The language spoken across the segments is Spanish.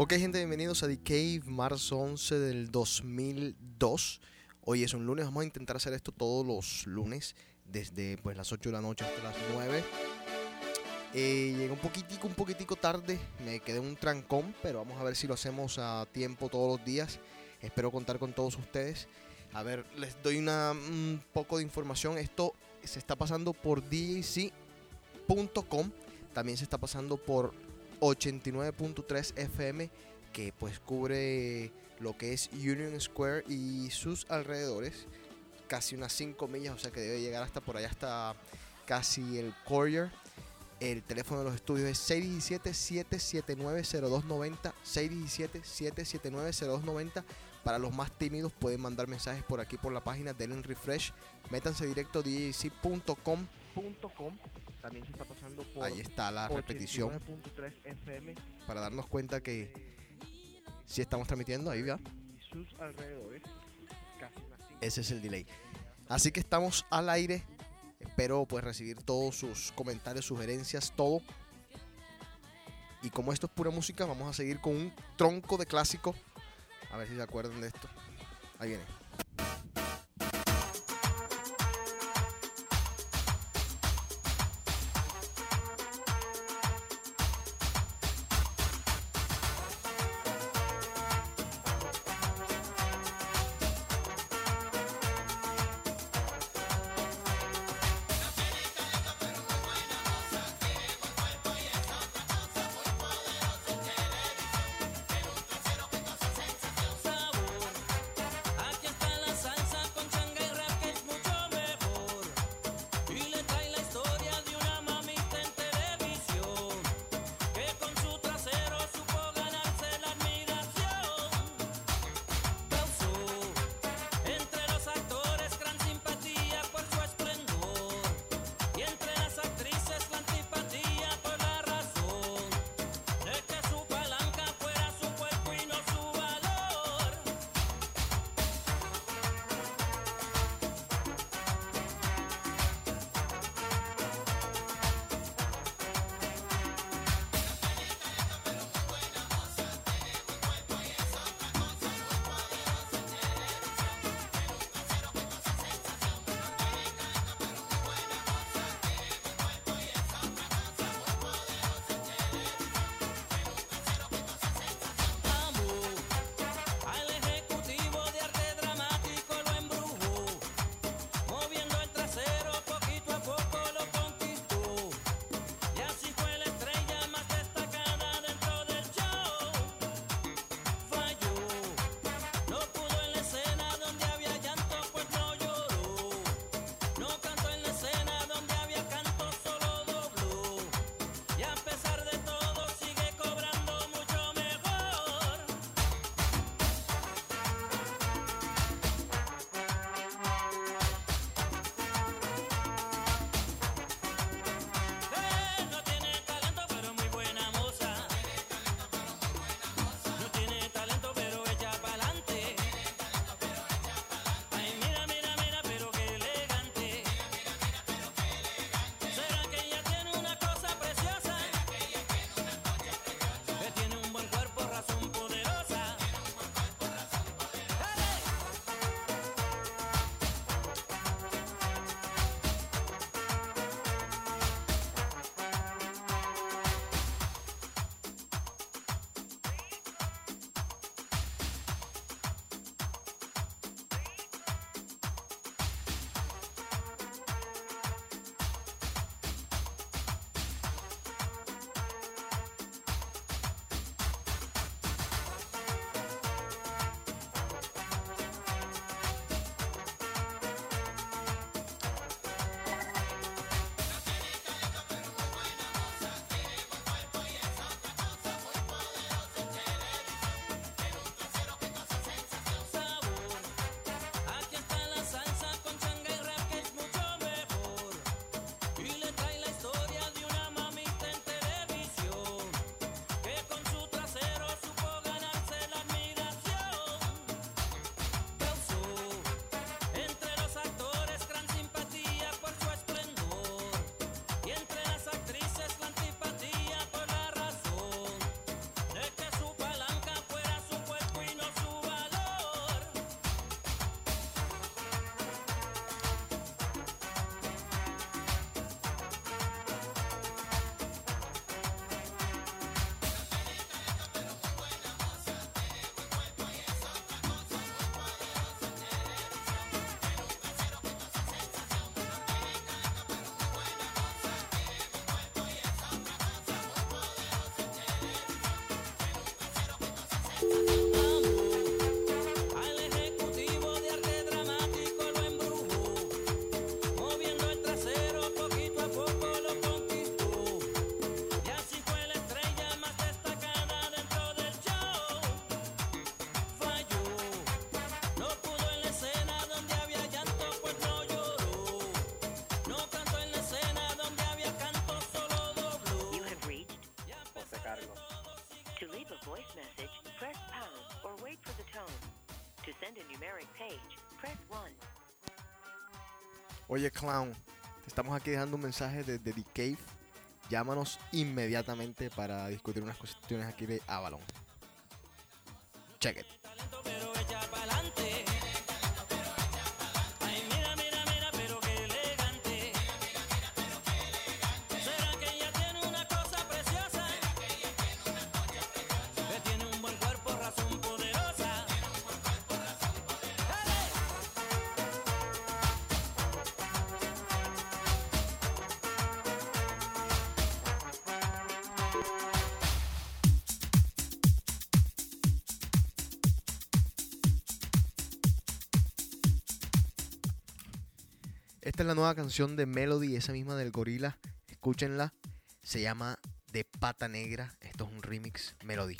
Ok, gente, bienvenidos a The Cave, marzo 11 del 2002. Hoy es un lunes, vamos a intentar hacer esto todos los lunes, desde pues las 8 de la noche hasta las 9. Eh, un poquitico, un poquitico tarde, me quedé un trancón, pero vamos a ver si lo hacemos a tiempo todos los días. Espero contar con todos ustedes. A ver, les doy una, un poco de información. Esto se está pasando por djc.com, también se está pasando por 89.3 FM que pues cubre lo que es Union Square y sus alrededores, casi unas 5 millas, o sea que debe llegar hasta por allá, hasta casi el Courier. El teléfono de los estudios es 617-779-0290, 617-779-0290. Para los más tímidos pueden mandar mensajes por aquí por la página, denle refresh, métanse directo djc.com también se está pasando por Ahí está la repetición. FM. Para darnos cuenta que si estamos transmitiendo, ahí ya. sus alrededores, Ese es el delay. Así que estamos al aire. Espero pues recibir todos sus comentarios, sugerencias, todo. Y como esto es pura música, vamos a seguir con un tronco de clásico. A ver si se acuerdan de esto. Ahí viene. Voice message, press pound or wait for the tone. To send a numeric page, press 1. Oye, clown, te estamos aquí dejando un mensaje desde The Cave. Llámanos inmediatamente para discutir unas cuestiones aquí de Avalon. Check it. Canción de Melody, esa misma del gorila. Escúchenla. Se llama De Pata Negra. Esto es un remix Melody.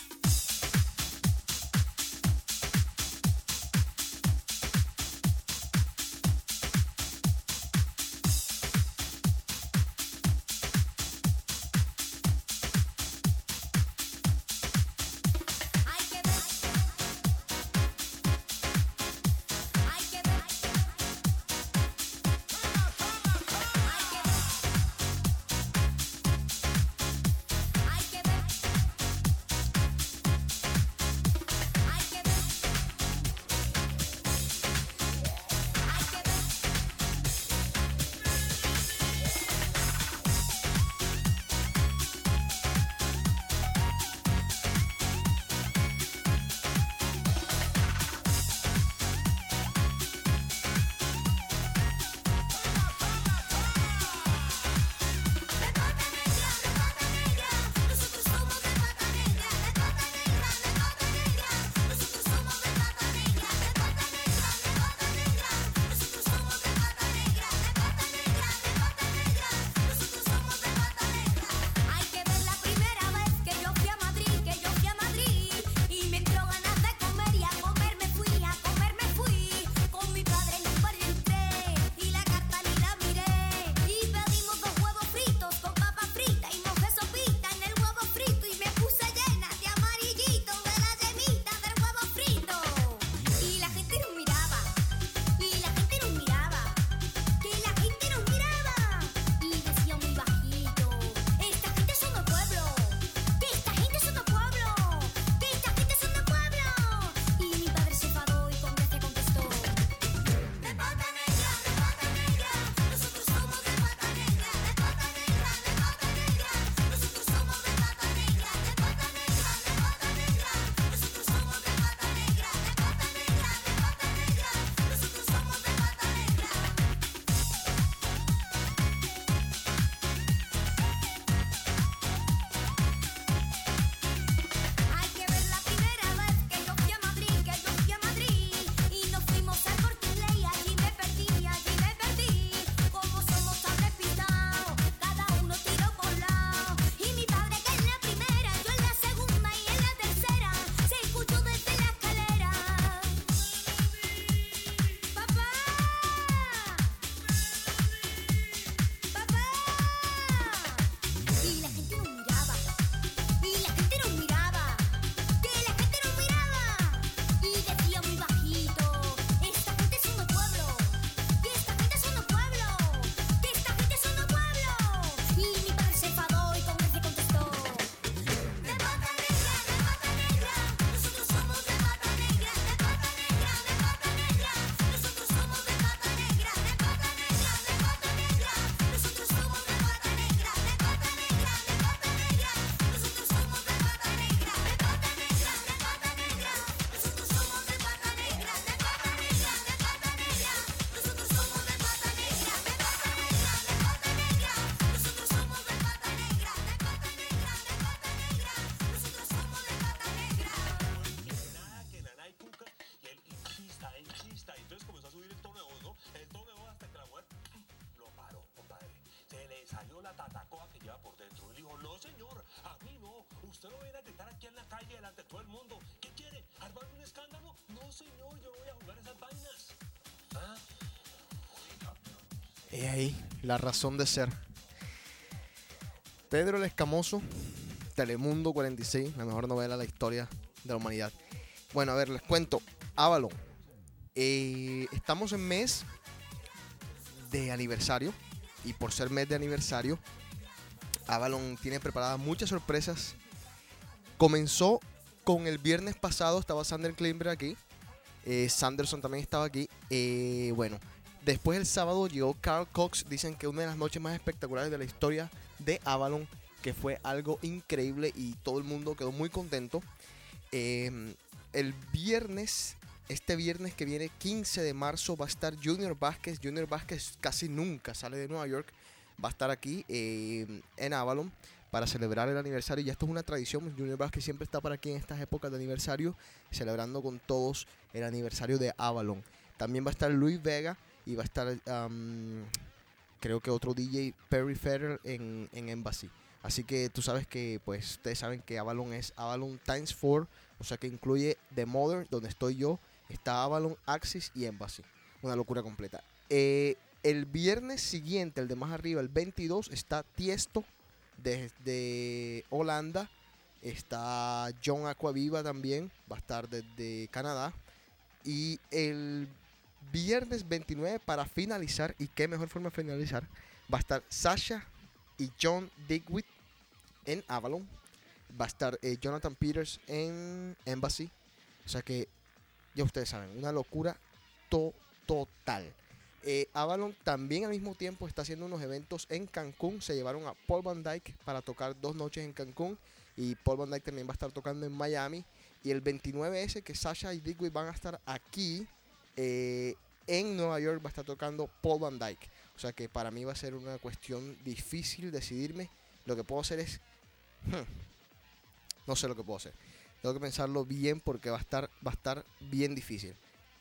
Y ahí, la razón de ser. Pedro el Escamoso, Telemundo 46, la mejor novela de la historia de la humanidad. Bueno, a ver, les cuento. Avalon. Eh, estamos en mes de aniversario. Y por ser mes de aniversario, Avalon tiene preparadas muchas sorpresas. Comenzó con el viernes pasado, estaba Sander Klimber aquí. Eh, Sanderson también estaba aquí. Eh, bueno, después el sábado llegó Carl Cox. Dicen que una de las noches más espectaculares de la historia de Avalon, que fue algo increíble y todo el mundo quedó muy contento. Eh, el viernes, este viernes que viene, 15 de marzo, va a estar Junior Vázquez. Junior Vázquez casi nunca sale de Nueva York. Va a estar aquí en Avalon para celebrar el aniversario. Y esto es una tradición. Junior Vázquez siempre está para aquí en estas épocas de aniversario, celebrando con todos el aniversario de Avalon. También va a estar Luis Vega y va a estar, creo que otro DJ, Perry Federer en, en Embassy. Así que tú sabes que, pues, ustedes saben que Avalon es Avalon Times 4, o sea que incluye The Mother, donde estoy yo, está Avalon, Axis y Embassy. Una locura completa. Eh, el viernes siguiente, el de más arriba, el 22, está Tiesto desde Holanda. Está John Aquaviva también, va a estar desde Canadá. Y el viernes 29 para finalizar, y qué mejor forma de finalizar, va a estar Sasha y John Digwitt en Avalon. Va a estar eh, Jonathan Peters en Embassy. O sea que ya ustedes saben, una locura total. Eh, Avalon también al mismo tiempo está haciendo unos eventos en Cancún. Se llevaron a Paul Van Dyke para tocar dos noches en Cancún. Y Paul Van Dyke también va a estar tocando en Miami. Y el 29S que Sasha y Digweed van a estar aquí eh, en Nueva York va a estar tocando Paul Van Dyke. O sea que para mí va a ser una cuestión difícil decidirme. Lo que puedo hacer es... Hmm, no sé lo que puedo hacer. Tengo que pensarlo bien porque va a estar, va a estar bien difícil.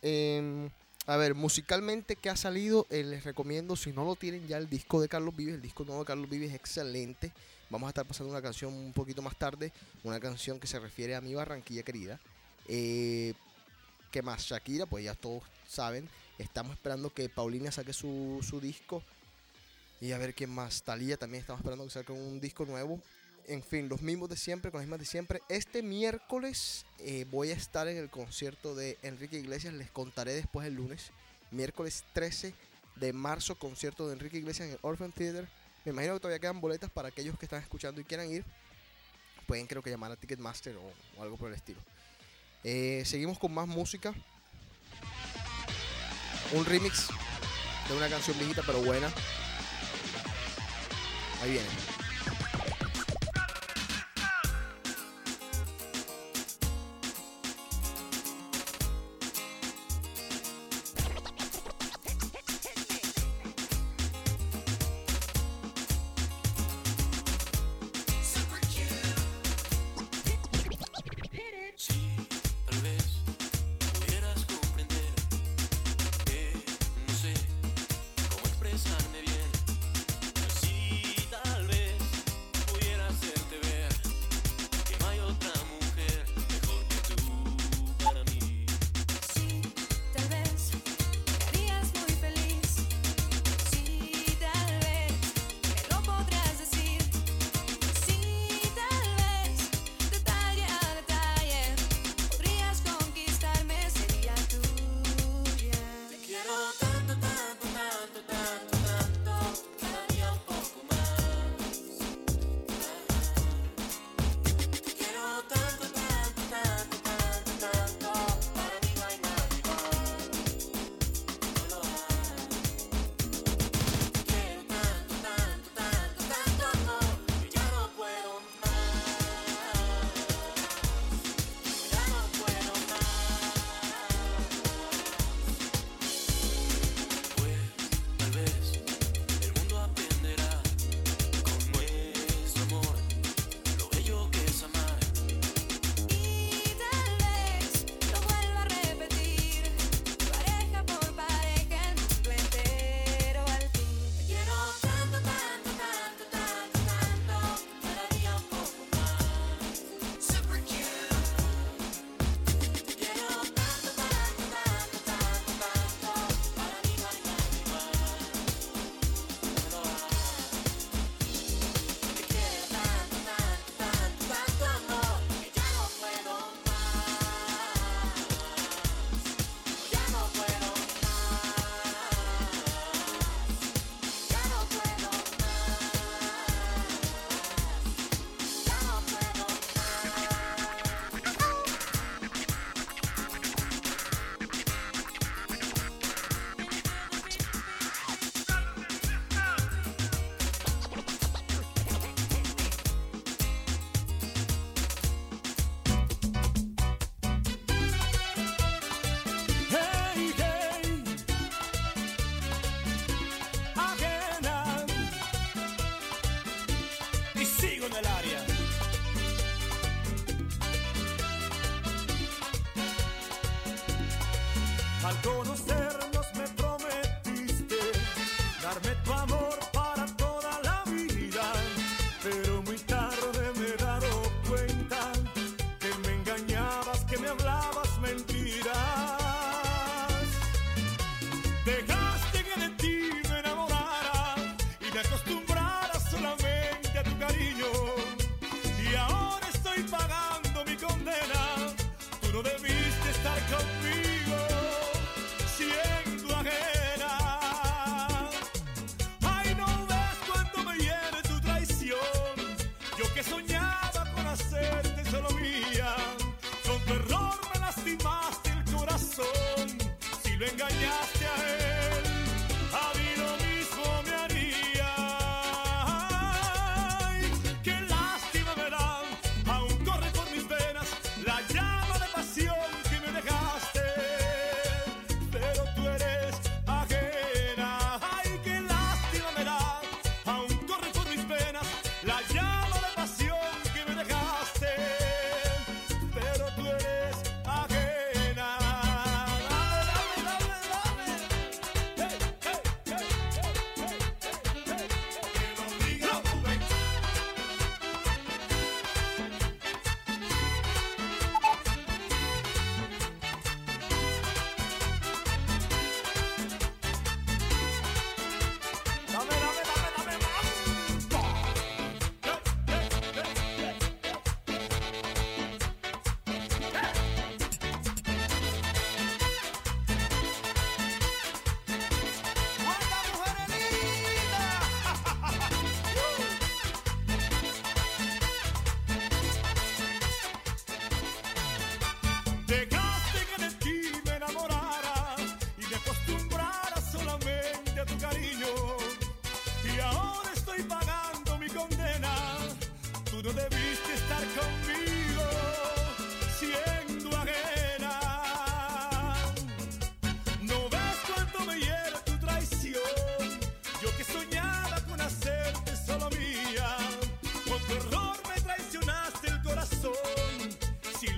Eh, a ver, musicalmente que ha salido, eh, les recomiendo, si no lo tienen ya, el disco de Carlos Vives. El disco nuevo de Carlos Vives es excelente. Vamos a estar pasando una canción un poquito más tarde, una canción que se refiere a mi Barranquilla querida. Eh, ¿Qué más? Shakira, pues ya todos saben. Estamos esperando que Paulina saque su, disco. Y a ver quién más. Talía también estamos esperando que saque un disco nuevo en fin, los mismos de siempre, con las mismas de siempre. Este miércoles eh, voy a estar en el concierto de Enrique Iglesias, les contaré después el lunes. Miércoles 13 de marzo, concierto de Enrique Iglesias en el Orphan Theater. Me imagino que todavía quedan boletas para aquellos que están escuchando y quieran ir. Pueden creo que llamar a Ticketmaster o, algo por el estilo. Eh, seguimos con más música. Un remix de una canción viejita pero buena. Ahí viene.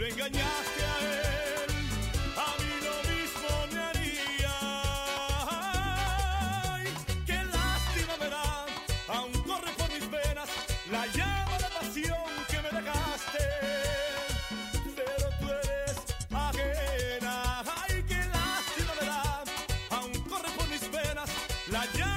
engañaste a él, a mí lo mismo me haría. Qué lástima me aún corre por mis venas la llama de pasión que me dejaste. Pero tú eres ajena. Ay, qué lástima me aún corre por mis venas la llama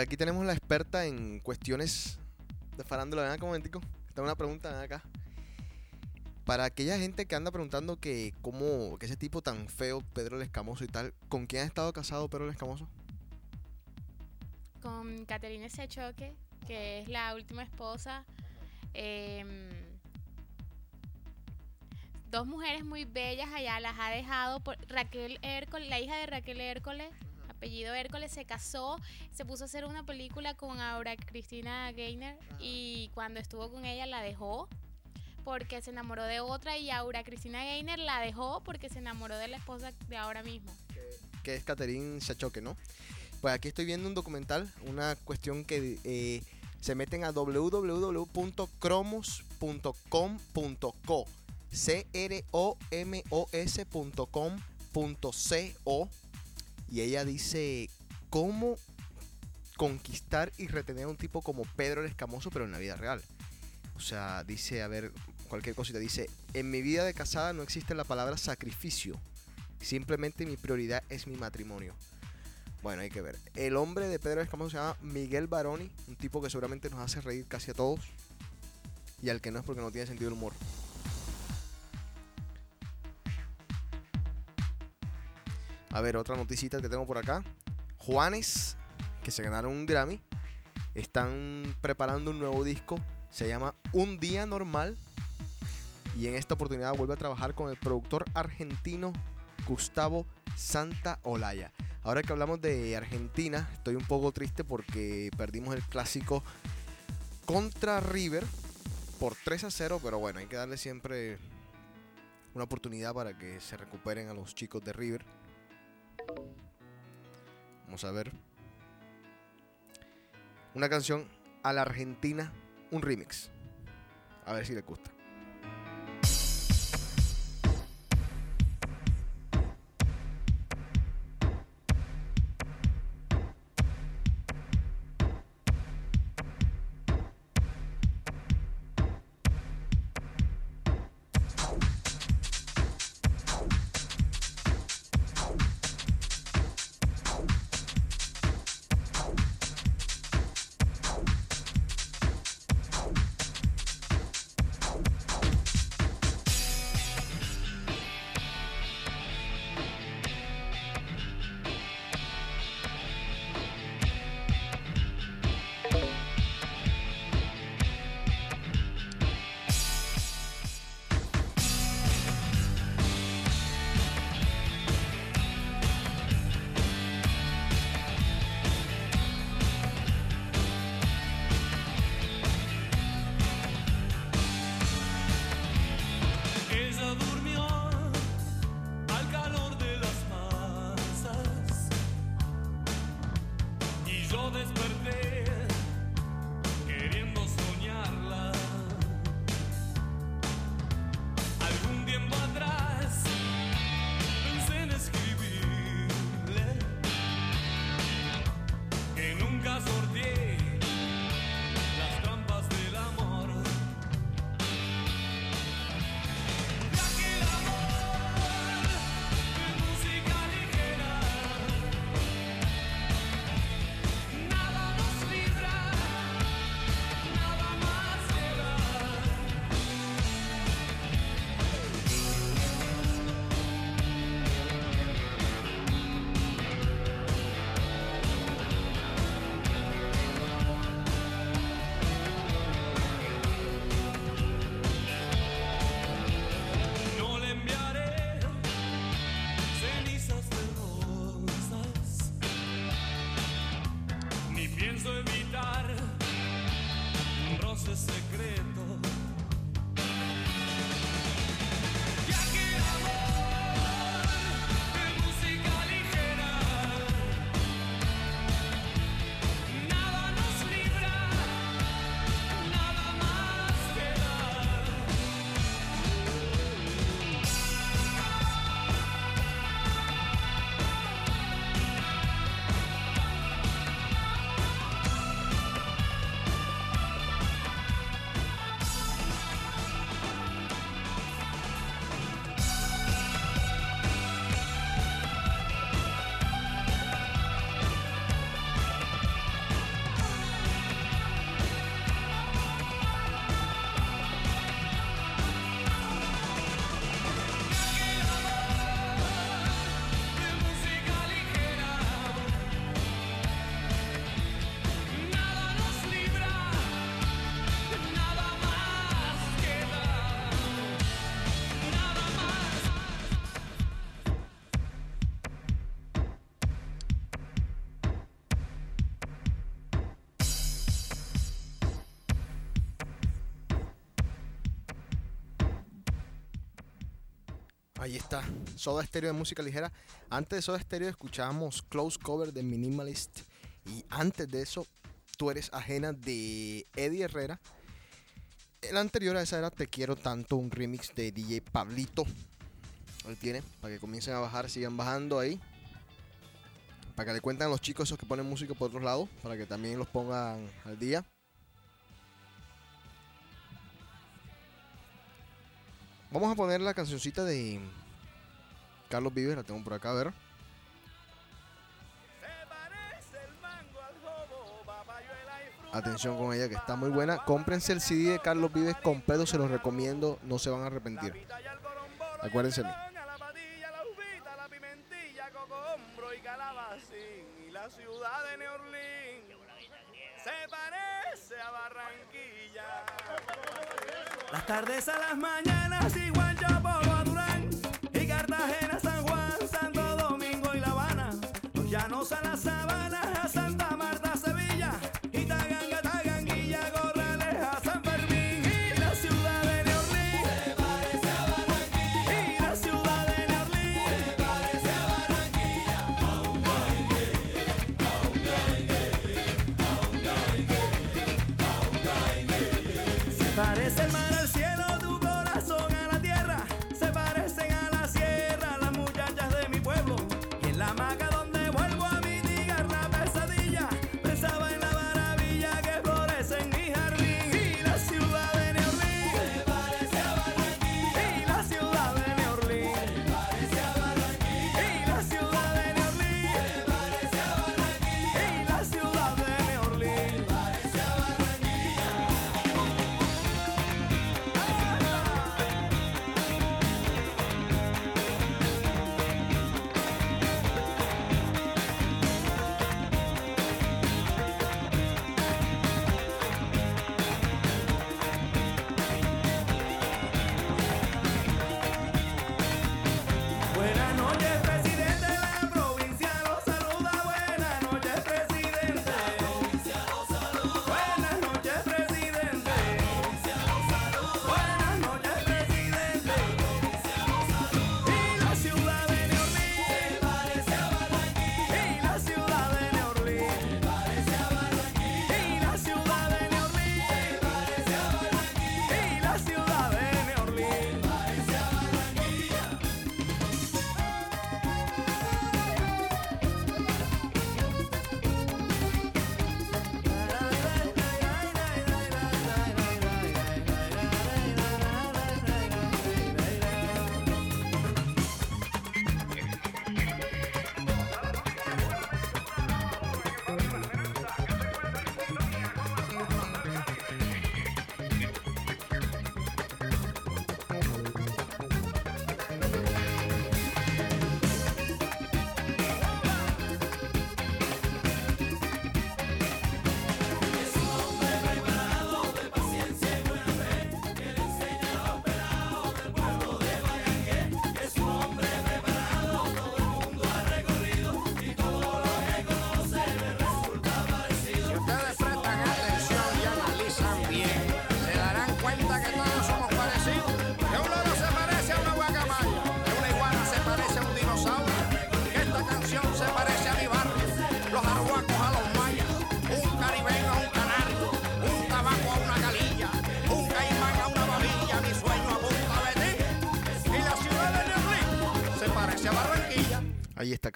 aquí tenemos la experta en cuestiones de farándula. Ven acá un momentico. Está una pregunta acá. Para aquella gente que anda preguntando que cómo, que ese tipo tan feo, Pedro el Escamoso y tal, ¿con quién ha estado casado Pedro el Escamoso? Con Caterina Sechoque, que es la última esposa. Em, dos mujeres muy bellas allá las ha dejado Raquel Hércules, la hija de Raquel Hércules apellido Hércules, se casó, se puso a hacer una película con Aura Cristina Gainer y cuando estuvo con ella la dejó porque se enamoró de otra y Aura Cristina Gainer la dejó porque se enamoró de la esposa de ahora mismo. Que es Catherine Chachoque, ¿no? Pues aquí estoy viendo un documental, una cuestión que eh, se meten a www.cromos.com.co c y ella dice cómo conquistar y retener a un tipo como Pedro el Escamoso, pero en la vida real. O sea, dice, a ver, cualquier cosita, dice, en mi vida de casada no existe la palabra sacrificio, simplemente mi prioridad es mi matrimonio. Bueno, hay que ver. El hombre de Pedro Escamón se llama Miguel Baroni, un tipo que seguramente nos hace reír casi a todos. Y al que no es porque no tiene sentido el humor. A ver, otra noticita que tengo por acá. Juanes, que se ganaron un Grammy, están preparando un nuevo disco. Se llama Un Día Normal. Y en esta oportunidad vuelve a trabajar con el productor argentino Gustavo Santa Olaya. Ahora que hablamos de Argentina, estoy un poco triste porque perdimos el clásico contra River por 3 a 0, pero bueno, hay que darle siempre una oportunidad para que se recuperen a los chicos de River. Vamos a ver. Una canción a la Argentina, un remix. A ver si le gusta. Ahí está, Soda Stereo de música ligera. Antes de Soda Stereo escuchábamos Close Cover de Minimalist. Y antes de eso, Tú eres ajena de Eddie Herrera. El anterior a esa era Te quiero tanto, un remix de DJ Pablito. Ahí tiene, para que comiencen a bajar, sigan bajando ahí. Para que le cuenten a los chicos esos que ponen música por otros lados, para que también los pongan al día. Vamos a poner la cancioncita de Carlos Vives, la tengo por acá, a ver. Atención con ella que está muy buena. Cómprense el CD de Carlos Vives completo, se los recomiendo, no se van a arrepentir. Acuérdense se parece a Barranquilla. Las tardes a las mañanas igual yo a Durán y Cartagena, San Juan, Santo Domingo y La Habana. Los llanos a la sabana,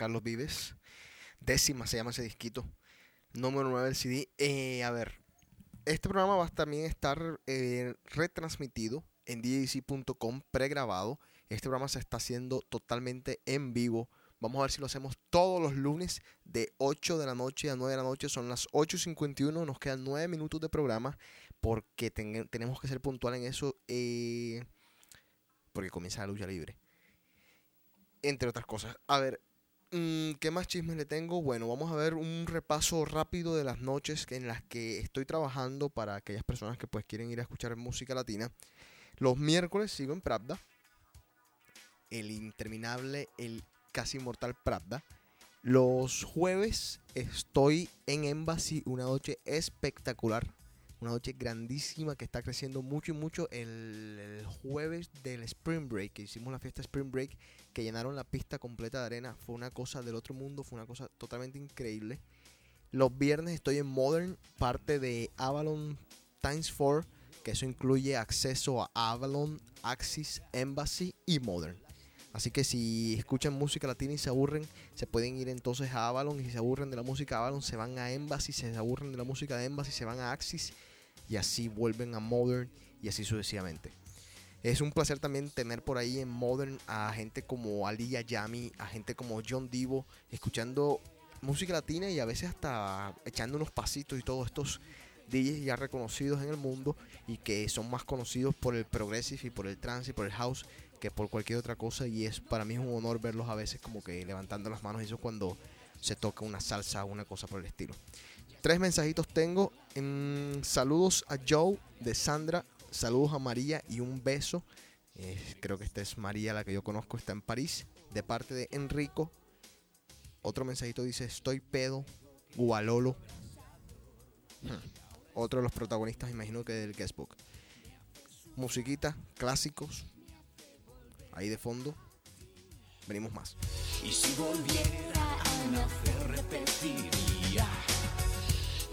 Carlos Vives. Décima se llama ese disquito. Número 9 del CD. Eh, a ver, este programa va a también estar eh, retransmitido en djc.com pregrabado. Este programa se está haciendo totalmente en vivo. Vamos a ver si lo hacemos todos los lunes de 8 de la noche a 9 de la noche. Son las 8.51. Nos quedan 9 minutos de programa porque tenemos que ser puntual en eso. Eh, porque comienza la lucha libre. Entre otras cosas. A ver, ¿Qué más chismes le tengo? Bueno, vamos a ver un repaso rápido de las noches en las que estoy trabajando para aquellas personas que pues quieren ir a escuchar música latina. Los miércoles sigo en Pravda. El interminable, el casi inmortal Pravda. Los jueves estoy en Embassy, una noche espectacular. Una noche grandísima que está creciendo mucho y mucho. El, jueves del Spring Break, que hicimos la fiesta Spring Break que llenaron la pista completa de arena. Fue una cosa del otro mundo, fue una cosa totalmente increíble. Los viernes estoy en Modern, parte de Avalon Times 4, que eso incluye acceso a Avalon, Axis, Embassy y Modern. Así que si escuchan música latina y se aburren, se pueden ir entonces a Avalon y si se aburren de la música Avalon, se van a Embassy, si se aburren de la música de Embassy, se van a Axis y así vuelven a Modern y así sucesivamente. Es un placer también tener por ahí en Modern a gente como Ali Yami, a gente como John Divo, escuchando música latina y a veces hasta echando unos pasitos y todos estos DJs ya reconocidos en el mundo y que son más conocidos por el progressive y por el trance y por el house que por cualquier otra cosa y es para mí es un honor verlos a veces como que levantando las manos eso cuando se toca una salsa o una cosa por el estilo. Tres mensajitos tengo. En, saludos a Joe de Sandra, saludos a María y un beso. Eh, creo que esta es María, la que yo conozco, está en París, de parte de Enrico. Otro mensajito dice, estoy pedo, Gualolo. Hmm. Otro de los protagonistas, imagino que del guestbook. Musiquita, clásicos, ahí de fondo. Venimos más. Y si volviera a nacer, repetiría.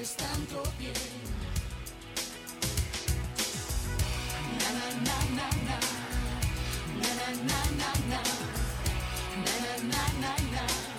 Haces tanto bien. Na na na na na. Na na na na na. Na na na na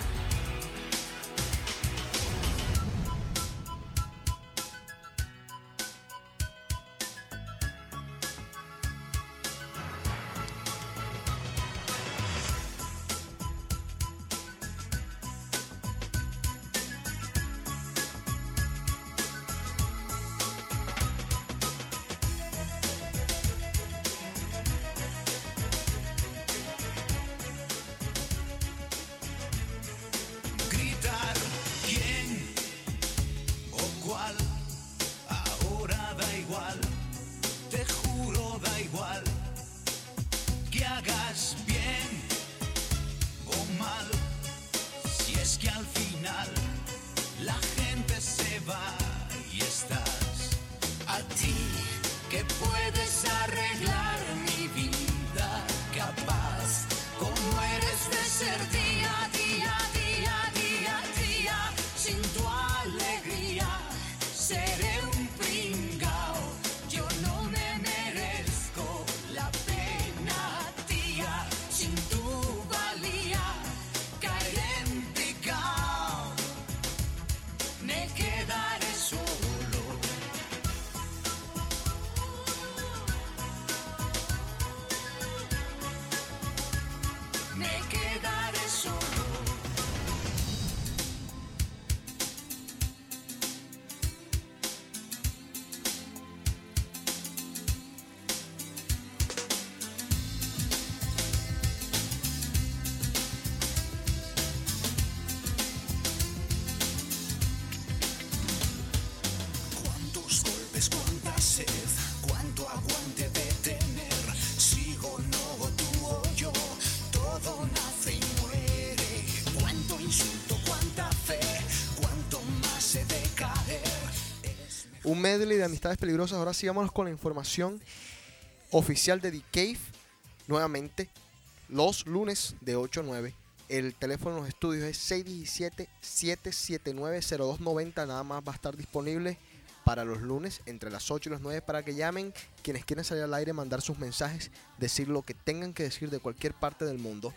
medley de amistades peligrosas. Ahora sí, vámonos con la información oficial de The. Nuevamente, los lunes de 8 a 9. El teléfono en los estudios es 617-779-0290. Nada más va a estar disponible para los lunes entre las 8 y las 9 para que llamen quienes quieren salir al aire, mandar sus mensajes, decir lo que tengan que decir de cualquier parte del mundo.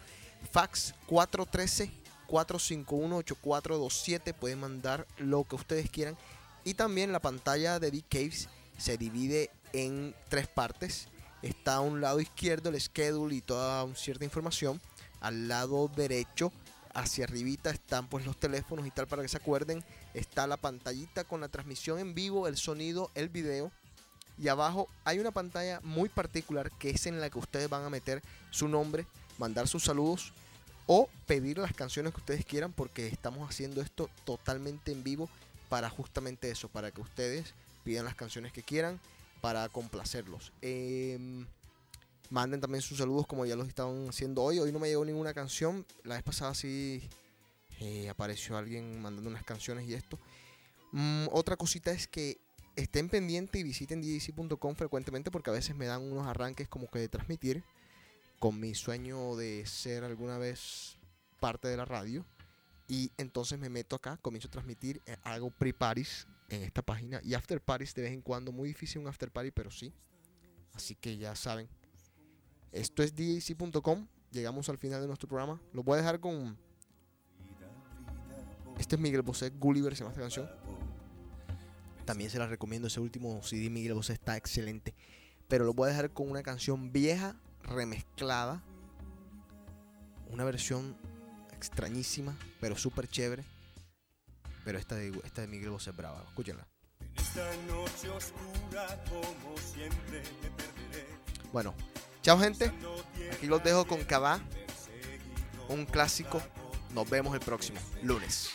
Fax 413-451-8427. Pueden mandar lo que ustedes quieran. Y también la pantalla de The Caves se divide en tres partes. Está a un lado izquierdo el schedule y toda cierta información. Al lado derecho, hacia arribita, están pues los teléfonos y tal para que se acuerden. Está la pantallita con la transmisión en vivo, el sonido, el video. Y abajo hay una pantalla muy particular que es en la que ustedes van a meter su nombre, mandar sus saludos o pedir las canciones que ustedes quieran porque estamos haciendo esto totalmente en vivo para justamente eso, para que ustedes pidan las canciones que quieran para complacerlos. Em, manden también sus saludos como ya los estaban haciendo hoy. Hoy no me llegó ninguna canción. La vez pasada sí eh, apareció alguien mandando unas canciones y esto. Mm, otra cosita es que estén pendientes y visiten ddc.com frecuentemente porque a veces me dan unos arranques como que de transmitir con mi sueño de ser alguna vez parte de la radio Y entonces me meto acá, comienzo a transmitir, eh, hago pre-parties en esta página y after parties de vez en cuando. Muy difícil un after party, pero sí. Así que ya saben. Esto es djc.com. Llegamos al final de nuestro programa. Lo voy a dejar con. Este es Miguel Bosé, Gulliver se llama esta canción. También se la recomiendo. Ese último CD Miguel Bosé está excelente. Pero lo voy a dejar con una canción vieja, remezclada. Una versión extrañísima, pero súper chévere. Pero esta de, esta de Miguel Bosé es brava. Escúchenla. Bueno, chao gente. Aquí los dejo con Cabá. Un clásico. Nos vemos el próximo lunes.